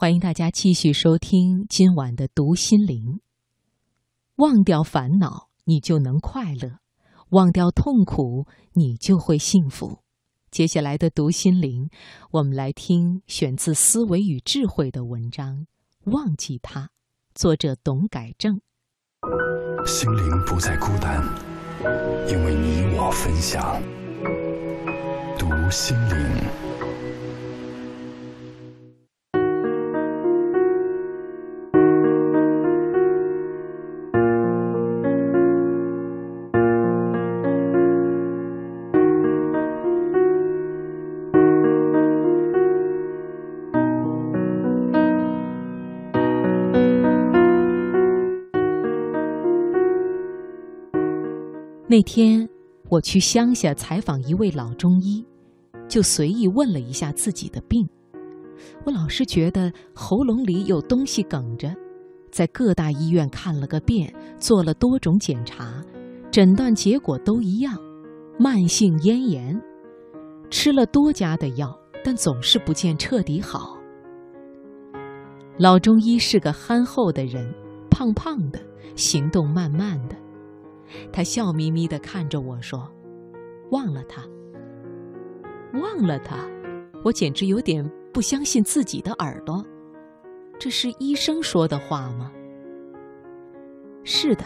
欢迎大家继续收听今晚的读心灵。忘掉烦恼，你就能快乐；忘掉痛苦，你就会幸福。接下来的读心灵，我们来听选自《思维与智慧》的文章《忘记它》，作者董改正。心灵不再孤单，因为你我分享。读心灵。那天我去乡下采访一位老中医，就随意问了一下自己的病。我老是觉得喉咙里有东西哽着，在各大医院看了个遍，做了多种检查，诊断结果都一样：慢性咽炎。吃了多家的药，但总是不见彻底好。老中医是个憨厚的人，胖胖的，行动慢慢的。他笑眯眯地看着我说：“忘了他，忘了他。”我简直有点不相信自己的耳朵。这是医生说的话吗？是的。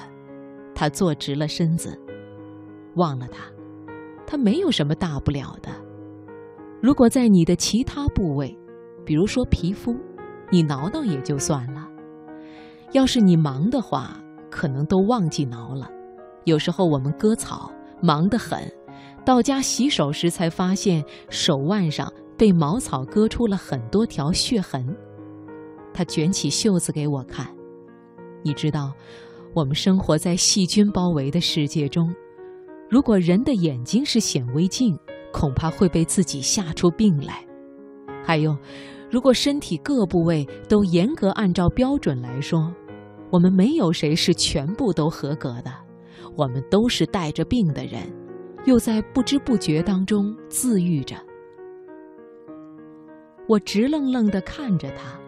他坐直了身子。忘了他，他没有什么大不了的。如果在你的其他部位，比如说皮肤，你挠挠也就算了。要是你忙的话，可能都忘记挠了。有时候我们割草忙得很，到家洗手时才发现手腕上被茅草割出了很多条血痕。他卷起袖子给我看，你知道，我们生活在细菌包围的世界中，如果人的眼睛是显微镜，恐怕会被自己吓出病来。还有，如果身体各部位都严格按照标准来说，我们没有谁是全部都合格的。我们都是带着病的人，又在不知不觉当中自愈着。我直愣愣地看着他，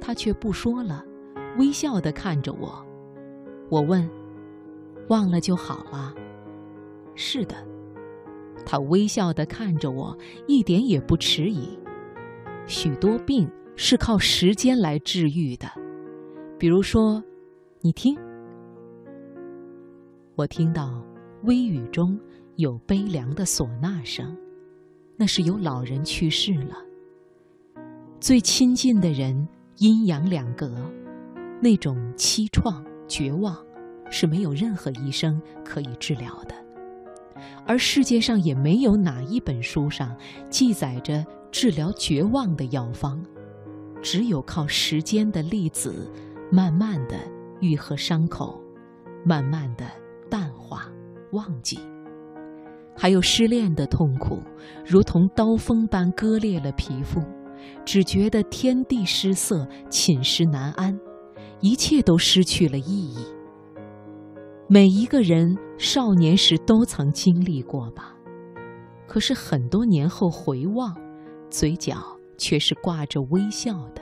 他却不说了，微笑地看着我。我问：“忘了就好了？”“是的。”他微笑地看着我，一点也不迟疑。许多病是靠时间来治愈的，比如说，你听。我听到微雨中有悲凉的唢呐声，那是有老人去世了。最亲近的人，阴阳两隔，那种凄怆、绝望，是没有任何医生可以治疗的。而世界上也没有哪一本书上记载着治疗绝望的药方，只有靠时间的粒子，慢慢的愈合伤口，慢慢的。淡化，忘记，还有失恋的痛苦，如同刀锋般割裂了皮肤，只觉得天地失色，寝食难安，一切都失去了意义。每一个人少年时都曾经历过吧，可是很多年后回望，嘴角却是挂着微笑的。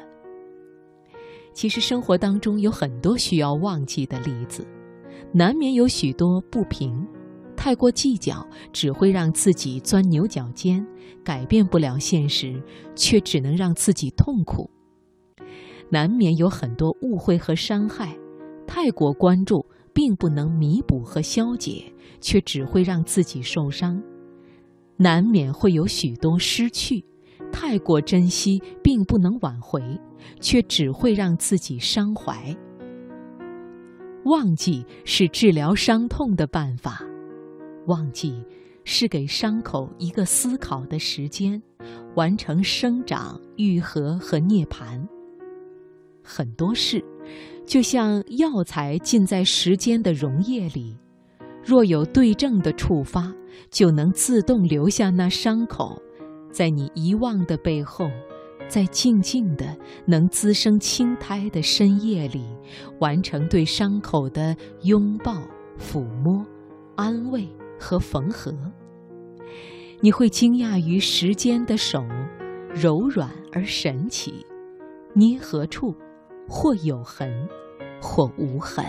其实生活当中有很多需要忘记的例子。难免有许多不平，太过计较只会让自己钻牛角尖，改变不了现实，却只能让自己痛苦。难免有很多误会和伤害，太过关注并不能弥补和消解，却只会让自己受伤。难免会有许多失去，太过珍惜并不能挽回，却只会让自己伤怀。忘记是治疗伤痛的办法，忘记是给伤口一个思考的时间，完成生长、愈合和涅槃。很多事，就像药材浸在时间的溶液里，若有对症的触发，就能自动留下那伤口，在你遗忘的背后。在静静的、能滋生青苔的深夜里，完成对伤口的拥抱、抚摸、安慰和缝合，你会惊讶于时间的手柔软而神奇，捏合处，或有痕，或无痕。